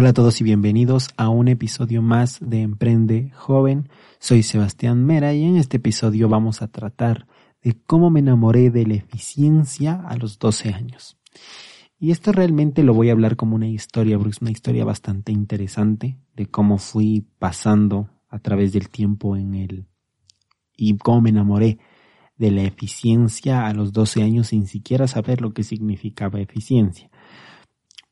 Hola a todos y bienvenidos a un episodio más de Emprende Joven. Soy Sebastián Mera y en este episodio vamos a tratar de cómo me enamoré de la eficiencia a los 12 años. Y esto realmente lo voy a hablar como una historia, es una historia bastante interesante de cómo fui pasando a través del tiempo en el y cómo me enamoré de la eficiencia a los 12 años sin siquiera saber lo que significaba eficiencia.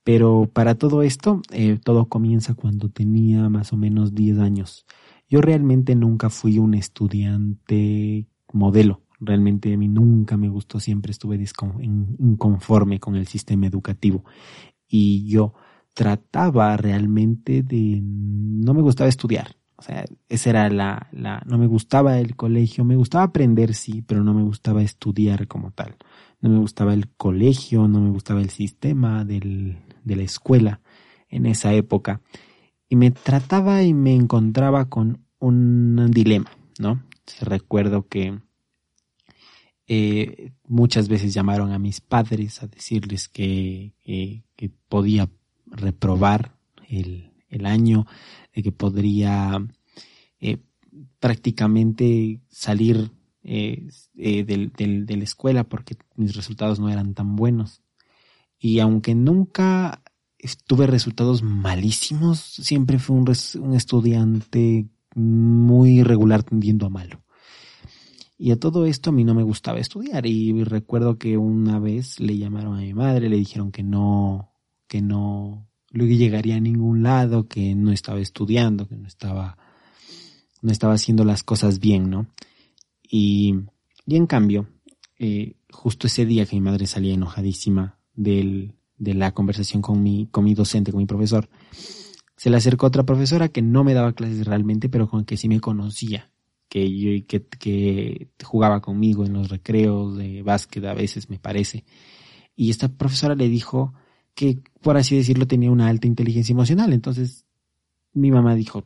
Pero para todo esto, eh, todo comienza cuando tenía más o menos 10 años. Yo realmente nunca fui un estudiante modelo. Realmente a mí nunca me gustó, siempre estuve inconforme con el sistema educativo. Y yo trataba realmente de... No me gustaba estudiar. O sea, esa era la, la... No me gustaba el colegio, me gustaba aprender, sí, pero no me gustaba estudiar como tal. No me gustaba el colegio, no me gustaba el sistema del, de la escuela en esa época y me trataba y me encontraba con un dilema, ¿no? Recuerdo que eh, muchas veces llamaron a mis padres a decirles que, que podía reprobar el, el, año, de que podría eh, prácticamente salir eh, del, del, de la escuela porque mis resultados no eran tan buenos. Y aunque nunca tuve resultados malísimos, siempre fui un, un estudiante muy irregular tendiendo a malo. Y a todo esto a mí no me gustaba estudiar y recuerdo que una vez le llamaron a mi madre, le dijeron que no, que no llegaría a ningún lado, que no estaba estudiando, que no estaba, no estaba haciendo las cosas bien, ¿no? Y, y en cambio, eh, justo ese día que mi madre salía enojadísima del, de la conversación con mi, con mi docente, con mi profesor, se le acercó otra profesora que no me daba clases realmente, pero con que sí me conocía, que yo que, que jugaba conmigo en los recreos de básquet a veces me parece. Y esta profesora le dijo que, por así decirlo, tenía una alta inteligencia emocional. Entonces, mi mamá dijo,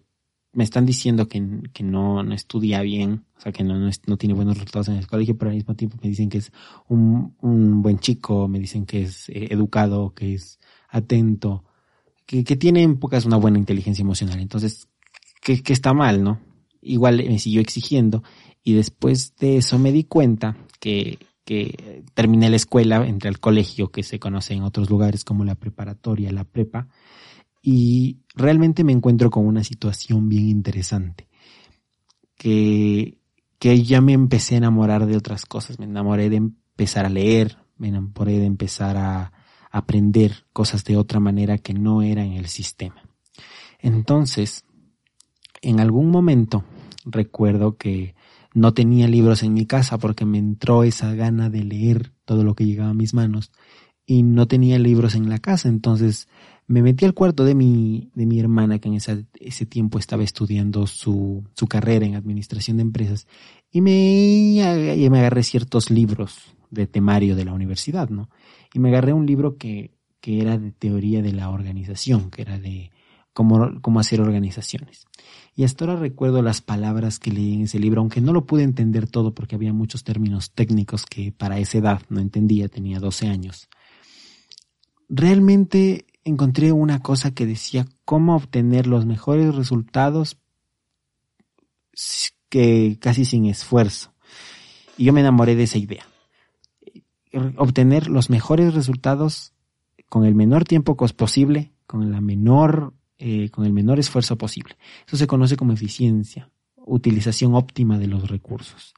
me están diciendo que, que no, no, estudia bien, o sea, que no, no, tiene buenos resultados en el colegio, pero al mismo tiempo me dicen que es un, un buen chico, me dicen que es eh, educado, que es atento, que, que tiene en pocas una buena inteligencia emocional. Entonces, que, que está mal, ¿no? Igual me siguió exigiendo y después de eso me di cuenta que, que terminé la escuela, entre el colegio que se conoce en otros lugares como la preparatoria, la prepa, y realmente me encuentro con una situación bien interesante. Que, que ya me empecé a enamorar de otras cosas. Me enamoré de empezar a leer, me enamoré de empezar a aprender cosas de otra manera que no era en el sistema. Entonces, en algún momento recuerdo que no tenía libros en mi casa porque me entró esa gana de leer todo lo que llegaba a mis manos y no tenía libros en la casa. Entonces me metí al cuarto de mi, de mi hermana, que en ese tiempo estaba estudiando su, su carrera en administración de empresas, y me, y me agarré ciertos libros de temario de la universidad, ¿no? Y me agarré un libro que, que era de teoría de la organización, que era de cómo, hacer organizaciones. Y hasta ahora recuerdo las palabras que leí en ese libro, aunque no lo pude entender todo porque había muchos términos técnicos que para esa edad no entendía, tenía 12 años. Realmente encontré una cosa que decía cómo obtener los mejores resultados que casi sin esfuerzo. Y yo me enamoré de esa idea. Obtener los mejores resultados con el menor tiempo posible, con la menor, eh, con el menor esfuerzo posible. Eso se conoce como eficiencia, utilización óptima de los recursos.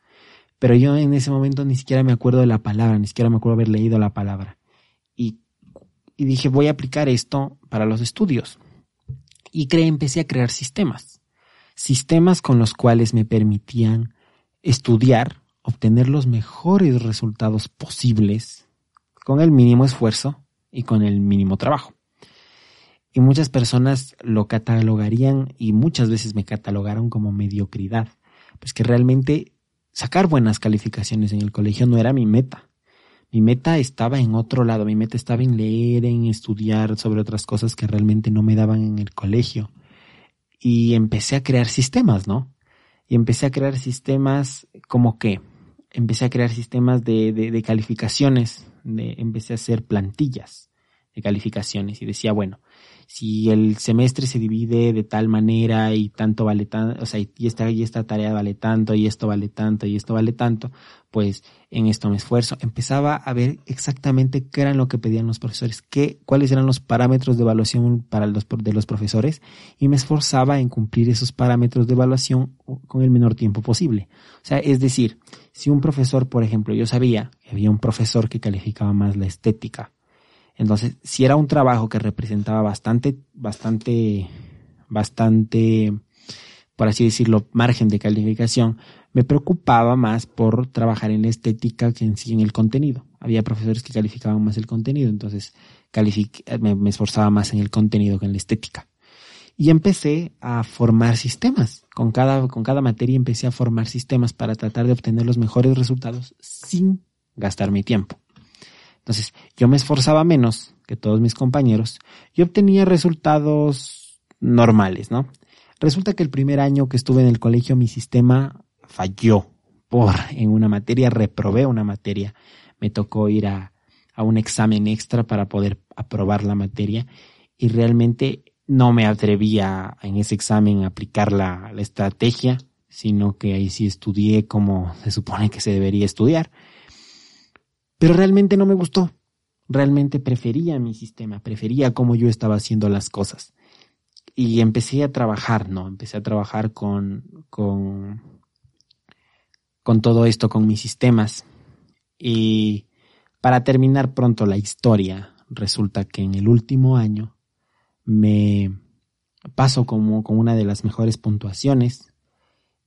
Pero yo en ese momento ni siquiera me acuerdo de la palabra, ni siquiera me acuerdo haber leído la palabra. Y dije voy a aplicar esto para los estudios. Y empecé a crear sistemas. Sistemas con los cuales me permitían estudiar, obtener los mejores resultados posibles con el mínimo esfuerzo y con el mínimo trabajo. Y muchas personas lo catalogarían y muchas veces me catalogaron como mediocridad. Pues que realmente sacar buenas calificaciones en el colegio no era mi meta. Mi meta estaba en otro lado, mi meta estaba en leer, en estudiar sobre otras cosas que realmente no me daban en el colegio. Y empecé a crear sistemas, ¿no? Y empecé a crear sistemas como que, empecé a crear sistemas de, de, calificaciones, de, empecé a hacer plantillas de calificaciones y decía, bueno, si el semestre se divide de tal manera y tanto vale tanto, o sea, y esta, y esta tarea vale tanto, y esto vale tanto, y esto vale tanto, pues en esto me esfuerzo. Empezaba a ver exactamente qué eran lo que pedían los profesores, qué, cuáles eran los parámetros de evaluación para los, de los profesores, y me esforzaba en cumplir esos parámetros de evaluación con el menor tiempo posible. O sea, es decir, si un profesor, por ejemplo, yo sabía que había un profesor que calificaba más la estética, entonces, si era un trabajo que representaba bastante, bastante, bastante, por así decirlo, margen de calificación, me preocupaba más por trabajar en la estética que en sí en el contenido. Había profesores que calificaban más el contenido, entonces me, me esforzaba más en el contenido que en la estética. Y empecé a formar sistemas. Con cada, con cada materia empecé a formar sistemas para tratar de obtener los mejores resultados sin gastar mi tiempo. Entonces, yo me esforzaba menos que todos mis compañeros y obtenía resultados normales, ¿no? Resulta que el primer año que estuve en el colegio mi sistema falló por en una materia, reprobé una materia, me tocó ir a, a un examen extra para poder aprobar la materia y realmente no me atrevía en ese examen a aplicar la, la estrategia, sino que ahí sí estudié como se supone que se debería estudiar pero realmente no me gustó. Realmente prefería mi sistema, prefería cómo yo estaba haciendo las cosas. Y empecé a trabajar, ¿no? Empecé a trabajar con, con, todo esto, con mis sistemas. Y para terminar pronto la historia, resulta que en el último año me paso como con una de las mejores puntuaciones.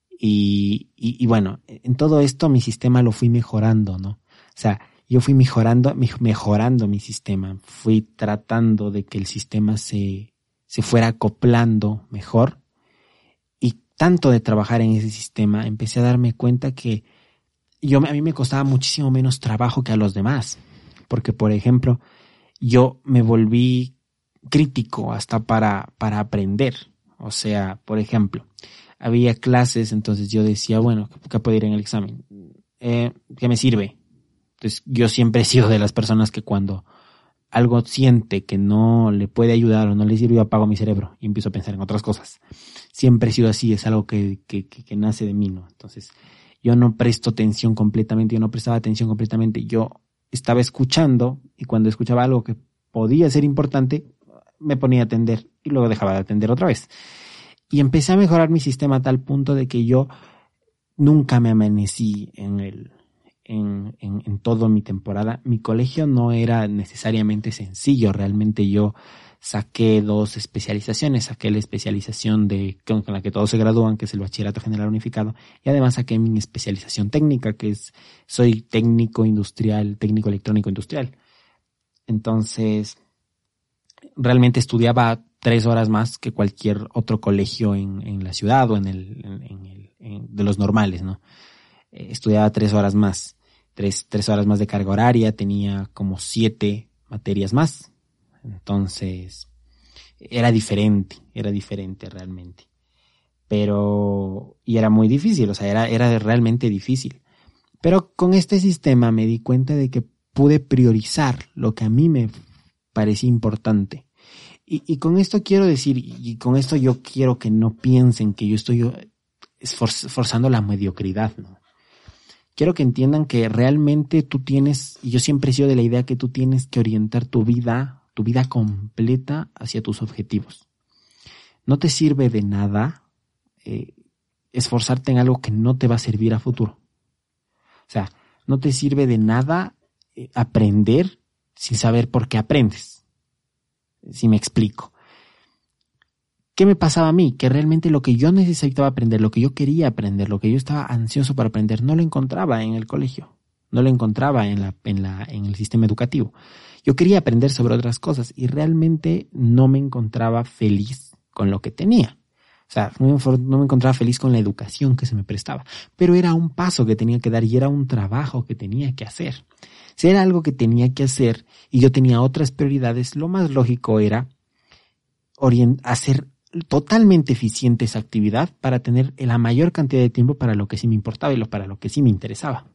Y, y, y, bueno, en todo esto mi sistema lo fui mejorando, ¿no? O sea, yo fui mejorando, mejorando mi sistema, fui tratando de que el sistema se, se fuera acoplando mejor y tanto de trabajar en ese sistema, empecé a darme cuenta que yo, a mí me costaba muchísimo menos trabajo que a los demás, porque por ejemplo, yo me volví crítico hasta para, para aprender. O sea, por ejemplo, había clases, entonces yo decía, bueno, ¿qué puedo ir en el examen? Eh, ¿Qué me sirve? Entonces, yo siempre he sido de las personas que cuando algo siente que no le puede ayudar o no le sirve, yo apago mi cerebro y empiezo a pensar en otras cosas. Siempre he sido así, es algo que, que, que, nace de mí, ¿no? Entonces, yo no presto atención completamente, yo no prestaba atención completamente, yo estaba escuchando y cuando escuchaba algo que podía ser importante, me ponía a atender y luego dejaba de atender otra vez. Y empecé a mejorar mi sistema a tal punto de que yo nunca me amanecí en el, en, en, en toda mi temporada. Mi colegio no era necesariamente sencillo, realmente yo saqué dos especializaciones, saqué la especialización de con, la que todos se gradúan, que es el bachillerato general unificado, y además saqué mi especialización técnica, que es soy técnico industrial, técnico electrónico industrial. Entonces, realmente estudiaba tres horas más que cualquier otro colegio en, en la ciudad o en el, en, el de los normales, ¿no? Eh, estudiaba tres horas más, tres, tres horas más de carga horaria, tenía como siete materias más. Entonces, era diferente, era diferente realmente. Pero, y era muy difícil, o sea, era, era realmente difícil. Pero con este sistema me di cuenta de que pude priorizar lo que a mí me parecía importante. Y, y con esto quiero decir, y con esto yo quiero que no piensen que yo estoy esforzando la mediocridad, ¿no? Quiero que entiendan que realmente tú tienes, y yo siempre he sido de la idea que tú tienes que orientar tu vida, tu vida completa hacia tus objetivos. No te sirve de nada eh, esforzarte en algo que no te va a servir a futuro. O sea, no te sirve de nada eh, aprender sin saber por qué aprendes. Si me explico. ¿Qué me pasaba a mí? Que realmente lo que yo necesitaba aprender, lo que yo quería aprender, lo que yo estaba ansioso para aprender, no lo encontraba en el colegio, no lo encontraba en, la, en, la, en el sistema educativo. Yo quería aprender sobre otras cosas y realmente no me encontraba feliz con lo que tenía. O sea, no me, encontraba feliz con la educación que se me prestaba, pero era un paso que tenía que dar y era un trabajo que tenía que hacer. Si era algo que tenía que hacer y yo tenía otras prioridades, lo más lógico era hacer totalmente eficiente esa actividad para tener la mayor cantidad de tiempo para lo que sí me importaba y lo, para lo que sí me interesaba.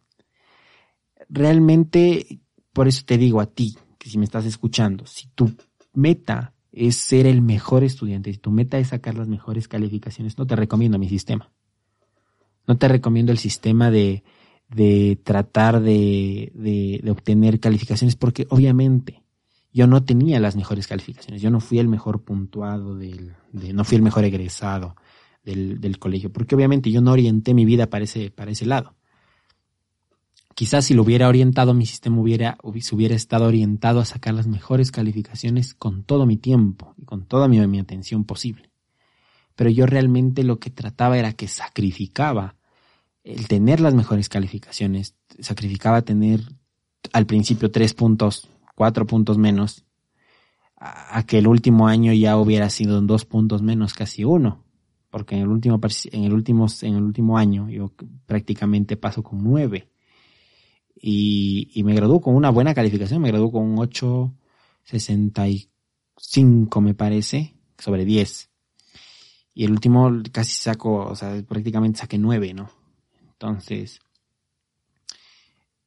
Realmente, por eso te digo a ti, si me estás escuchando, si tu meta es ser el mejor estudiante, si tu meta es sacar las mejores calificaciones, no te recomiendo mi sistema. No te recomiendo el sistema de, de tratar de, de, obtener calificaciones porque obviamente yo no tenía las mejores calificaciones, yo no fui el mejor puntuado, del, de, no fui el mejor egresado del, del, colegio, porque obviamente yo no orienté mi vida para ese, para ese lado. Quizás si lo hubiera orientado, mi sistema hubiera, hubiera estado orientado a sacar las mejores calificaciones con todo mi tiempo y con toda mi atención posible. Pero yo realmente lo que trataba era que sacrificaba el tener las mejores calificaciones sacrificaba tener al principio tres puntos, cuatro puntos menos, a, que el último año ya hubiera sido dos puntos menos, casi uno, porque en el último, en el último, en el último año yo prácticamente paso con nueve. Y, y me graduó con una buena calificación, me graduó con un 8.65 me parece, sobre 10. Y el último casi saco, o sea, prácticamente saqué nueve, ¿no? Entonces,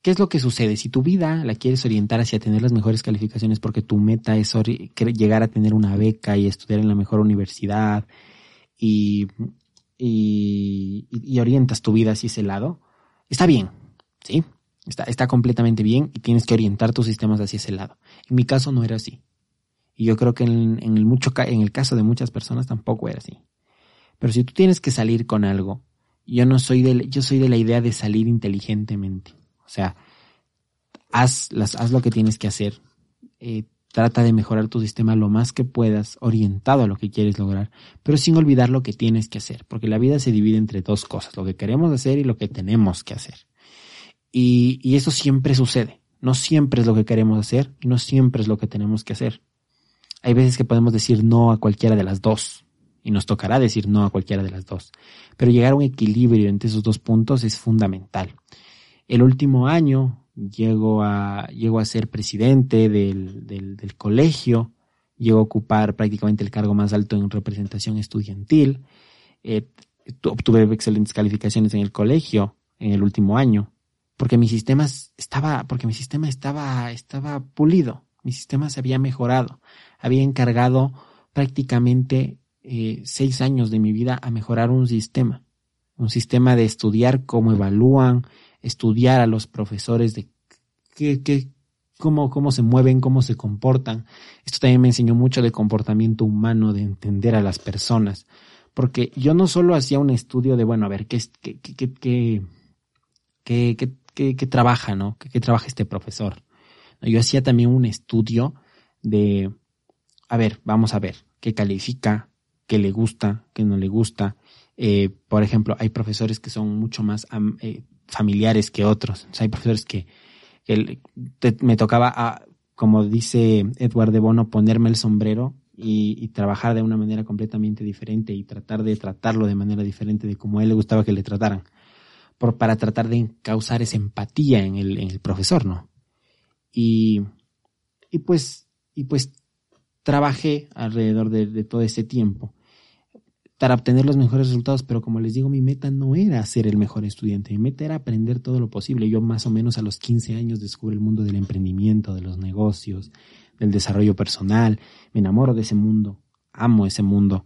¿qué es lo que sucede? Si tu vida la quieres orientar hacia tener las mejores calificaciones porque tu meta es llegar a tener una beca y estudiar en la mejor universidad y, orientas tu vida hacia ese lado, está bien, ¿sí? Está, está completamente bien y tienes que orientar tus sistemas hacia ese lado. En mi caso no era así. Y yo creo que en, en, el mucho, en el caso de muchas personas tampoco era así. Pero si tú tienes que salir con algo yo no soy de, yo soy de la idea de salir inteligentemente. O sea, haz, las, haz lo que tienes que hacer. Eh, trata de mejorar tu sistema lo más que puedas, orientado a lo que quieres lograr, pero sin olvidar lo que tienes que hacer, porque la vida se divide entre dos cosas, lo que queremos hacer y lo que tenemos que hacer. Y, y eso siempre sucede. No siempre es lo que queremos hacer y no siempre es lo que tenemos que hacer. Hay veces que podemos decir no a cualquiera de las dos y nos tocará decir no a cualquiera de las dos. Pero llegar a un equilibrio entre esos dos puntos es fundamental. El último año llego a, llego a ser presidente del, del, colegio, llego a ocupar prácticamente el cargo más alto en representación estudiantil, eh, obtuve excelentes calificaciones en el colegio en el último año, porque mi sistema estaba, porque mi sistema estaba, estaba pulido, mi sistema se había mejorado, había encargado prácticamente eh, seis años de mi vida a mejorar un sistema, un sistema de estudiar cómo evalúan, estudiar a los profesores de qué, qué, cómo, cómo se mueven, cómo se comportan. Esto también me enseñó mucho de comportamiento humano, de entender a las personas, porque yo no solo hacía un estudio de, bueno, a ver, qué, qué, qué, qué, qué, qué trabaja, ¿no? ¿Qué, trabaja este profesor? Yo hacía también un estudio de, a ver, vamos a ver, qué califica, que le gusta, que no le gusta. Eh, por ejemplo, hay profesores que son mucho más eh, familiares que otros. hay profesores que, me tocaba, a, como dice Edward de Bono, ponerme el sombrero y, trabajar de una manera completamente diferente y tratar de tratarlo de manera diferente de como a él le gustaba que le trataran. Para tratar de causar esa empatía en el, profesor, ¿no? Y, pues, y pues trabajé alrededor de, todo ese tiempo para obtener los mejores resultados, pero como les digo, mi meta no era ser el mejor estudiante, mi meta era aprender todo lo posible. Yo más o menos a los 15 años descubro el mundo del emprendimiento, de los negocios, del desarrollo personal, me enamoro de ese mundo, amo ese mundo.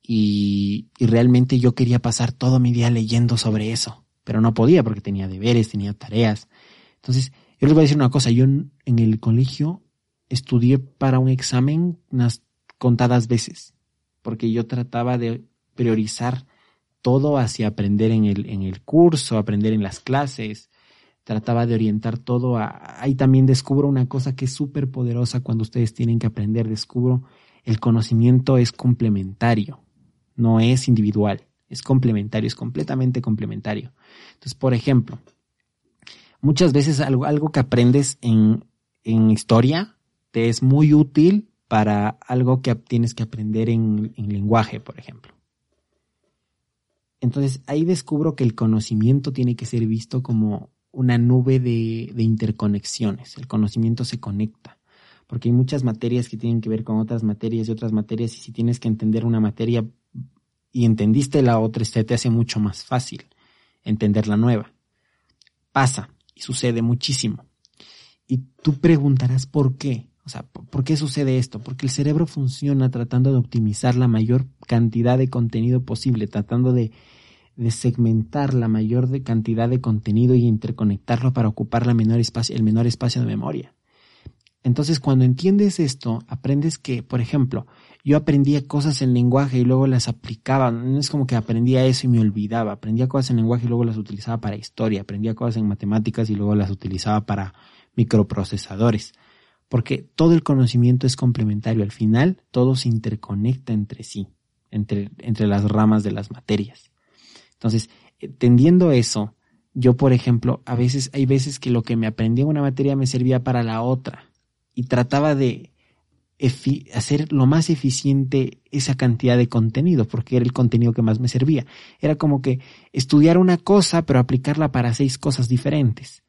Y, realmente yo quería pasar todo mi día leyendo sobre eso, pero no podía porque tenía deberes, tenía tareas. Entonces, yo les voy a decir una cosa, yo en el colegio estudié para un examen unas contadas veces, porque yo trataba de priorizar todo hacia aprender en el, en el curso, aprender en las clases, trataba de orientar todo. Ahí también descubro una cosa que es súper poderosa cuando ustedes tienen que aprender, descubro el conocimiento es complementario, no es individual, es complementario, es completamente complementario. Entonces, por ejemplo, muchas veces algo, algo que aprendes en, en historia te es muy útil para algo que tienes que aprender en, lenguaje, por ejemplo. Entonces ahí descubro que el conocimiento tiene que ser visto como una nube de, interconexiones. El conocimiento se conecta, porque hay muchas materias que tienen que ver con otras materias y otras materias, y si tienes que entender una materia y entendiste la otra, se te hace mucho más fácil entender la nueva. Pasa y sucede muchísimo. Y tú preguntarás por qué. O sea, ¿por qué sucede esto? Porque el cerebro funciona tratando de optimizar la mayor cantidad de contenido posible, tratando de, segmentar la mayor cantidad de contenido y interconectarlo para ocupar la el menor espacio de memoria. Entonces, cuando entiendes esto, aprendes que, por ejemplo, yo aprendía cosas en lenguaje y luego las aplicaba. No es como que aprendía eso y me olvidaba. Aprendía cosas en lenguaje y luego las utilizaba para historia. Aprendía cosas en matemáticas y luego las utilizaba para microprocesadores porque todo el conocimiento es complementario. Al final, todo se interconecta entre sí, entre, entre las ramas de las materias. Entonces, entendiendo eso, yo, por ejemplo, a veces, hay veces que lo que me aprendí en una materia me servía para la otra y trataba de hacer lo más eficiente esa cantidad de contenido, porque era el contenido que más me servía. Era como que estudiar una cosa, pero aplicarla para seis cosas diferentes.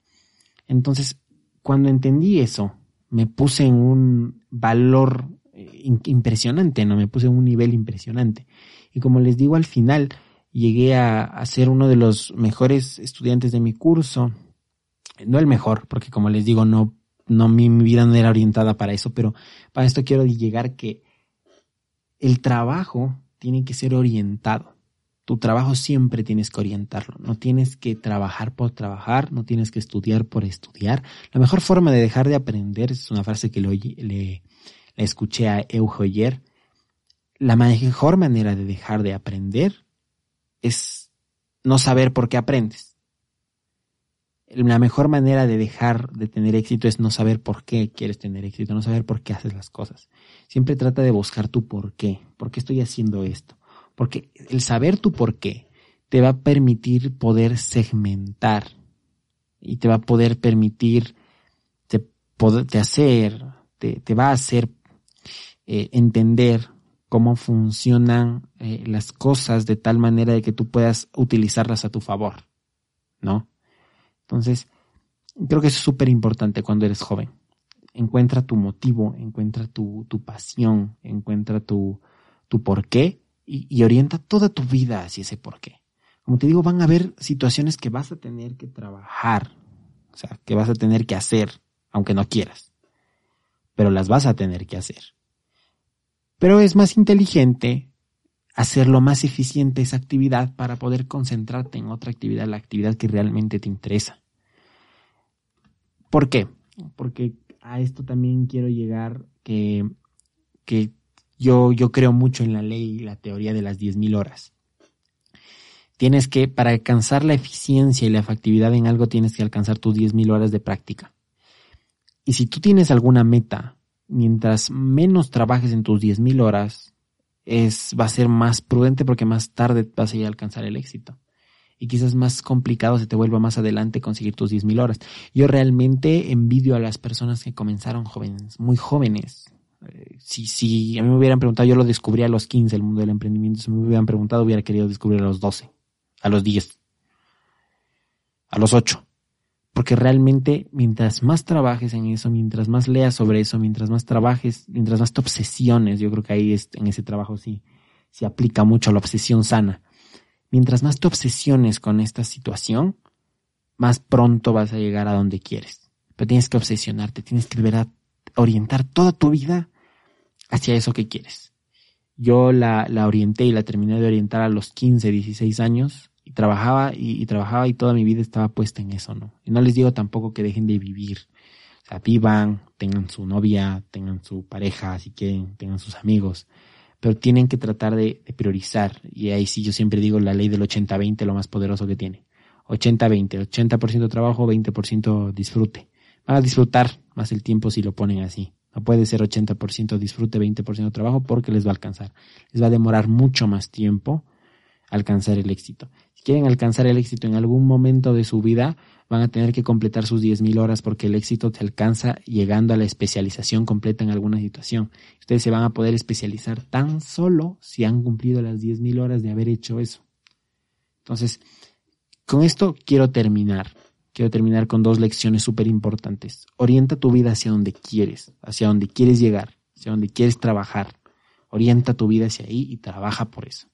Entonces, cuando entendí eso, me puse en un valor eh, impresionante, ¿no? Me puse en un nivel impresionante. Y como les digo, al final llegué a, ser uno de los mejores estudiantes de mi curso. No el mejor, porque como les digo, no, no mi, mi vida no era orientada para eso, pero para esto quiero llegar que el trabajo tiene que ser orientado. Tu trabajo siempre tienes que orientarlo. No tienes que trabajar por trabajar, no tienes que estudiar por estudiar. La mejor forma de dejar de aprender, es una frase que le, escuché a Euge ayer, la mejor manera de dejar de aprender es no saber por qué aprendes. La mejor manera de dejar de tener éxito es no saber por qué quieres tener éxito, no saber por qué haces las cosas. Siempre trata de buscar tu por qué. ¿Por qué estoy haciendo esto? Porque el saber tu por qué te va a permitir poder segmentar y te va a poder permitir te, hacer, te, va a hacer eh, entender cómo funcionan eh, las cosas de tal manera de que tú puedas utilizarlas a tu favor, ¿no? Entonces, creo que es súper importante cuando eres joven. Encuentra tu motivo, encuentra tu, tu pasión, encuentra tu, tu porqué y, orienta toda tu vida hacia ese porqué. Como te digo, van a haber situaciones que vas a tener que trabajar, o sea, que vas a tener que hacer, aunque no quieras, pero las vas a tener que hacer. Pero es más inteligente hacer lo más eficiente esa actividad para poder concentrarte en otra actividad, la actividad que realmente te interesa. ¿Por qué? Porque a esto también quiero llegar que, que yo, creo mucho en la ley la teoría de las 10.000 horas. Tienes que, para alcanzar la eficiencia y la efectividad en algo, tienes que alcanzar tus 10.000 horas de práctica. Y si tú tienes alguna meta, mientras menos trabajes en tus 10.000 horas, es, va a ser más prudente porque más tarde vas a ir a alcanzar el éxito. Y quizás más complicado se te vuelva más adelante conseguir tus 10.000 horas. Yo realmente envidio a las personas que comenzaron jóvenes, muy jóvenes, si, si a mí me hubieran preguntado, yo lo descubrí a los 15, el mundo del emprendimiento, si me hubieran preguntado, hubiera querido descubrir a los 12, a los 10, a los 8. Porque realmente, mientras más trabajes en eso, mientras más leas sobre eso, mientras más trabajes, mientras más te obsesiones, yo creo que ahí en ese trabajo sí se aplica mucho la obsesión sana. Mientras más te obsesiones con esta situación, más pronto vas a llegar a donde quieres. Pero tienes que obsesionarte, tienes que a orientar toda tu vida hacia eso que quieres. Yo la, la orienté y la terminé de orientar a los 15, 16 años y trabajaba y, trabajaba y toda mi vida estaba puesta en eso, ¿no? Y no les digo tampoco que dejen de vivir. O sea, vivan, tengan su novia, tengan su pareja, si quieren, tengan sus amigos, pero tienen que tratar de, de priorizar. Y ahí sí yo siempre digo la ley del 80-20, lo más poderoso que tiene. 80-20, 80%, trabajo, 20% disfrute. Van a disfrutar más el tiempo si lo ponen así. No puede ser 80% disfrute, 20% trabajo porque les va a alcanzar. Les va a demorar mucho más tiempo alcanzar el éxito. Si quieren alcanzar el éxito en algún momento de su vida, van a tener que completar sus 10.000 horas porque el éxito se alcanza llegando a la especialización completa en alguna situación. Ustedes se van a poder especializar tan solo si han cumplido las 10.000 horas de haber hecho eso. Entonces, con esto quiero terminar quiero terminar con dos lecciones súper importantes. Orienta tu vida hacia donde quieres, hacia donde quieres llegar, hacia donde quieres trabajar. Orienta tu vida hacia ahí y trabaja por eso.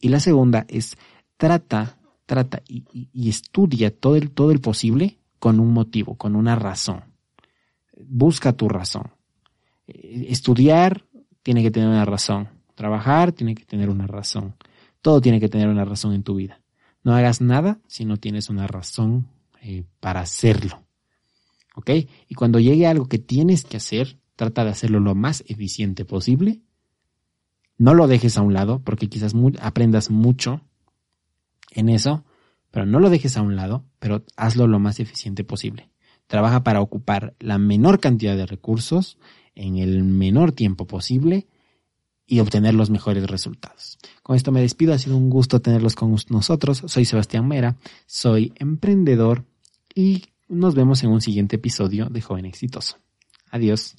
Y la segunda es trata, trata y, estudia todo el, todo el posible con un motivo, con una razón. busca tu razón. Eh, estudiar tiene que tener una razón. Trabajar tiene que tener una razón. Todo tiene que tener una razón en tu vida. No hagas nada si no tienes una razón eh, para hacerlo. ¿Ok? Y cuando llegue algo que tienes que hacer, trata de hacerlo lo más eficiente posible. No lo dejes a un lado, porque quizás aprendas mucho en eso, pero no lo dejes a un lado, pero hazlo lo más eficiente posible. Trabaja para ocupar la menor cantidad de recursos en el menor tiempo posible y obtener los mejores resultados. Con esto me despido, ha sido un gusto tenerlos con nosotros. Soy Sebastián Mera, soy emprendedor y nos vemos en un siguiente episodio de Joven Exitoso. Adiós.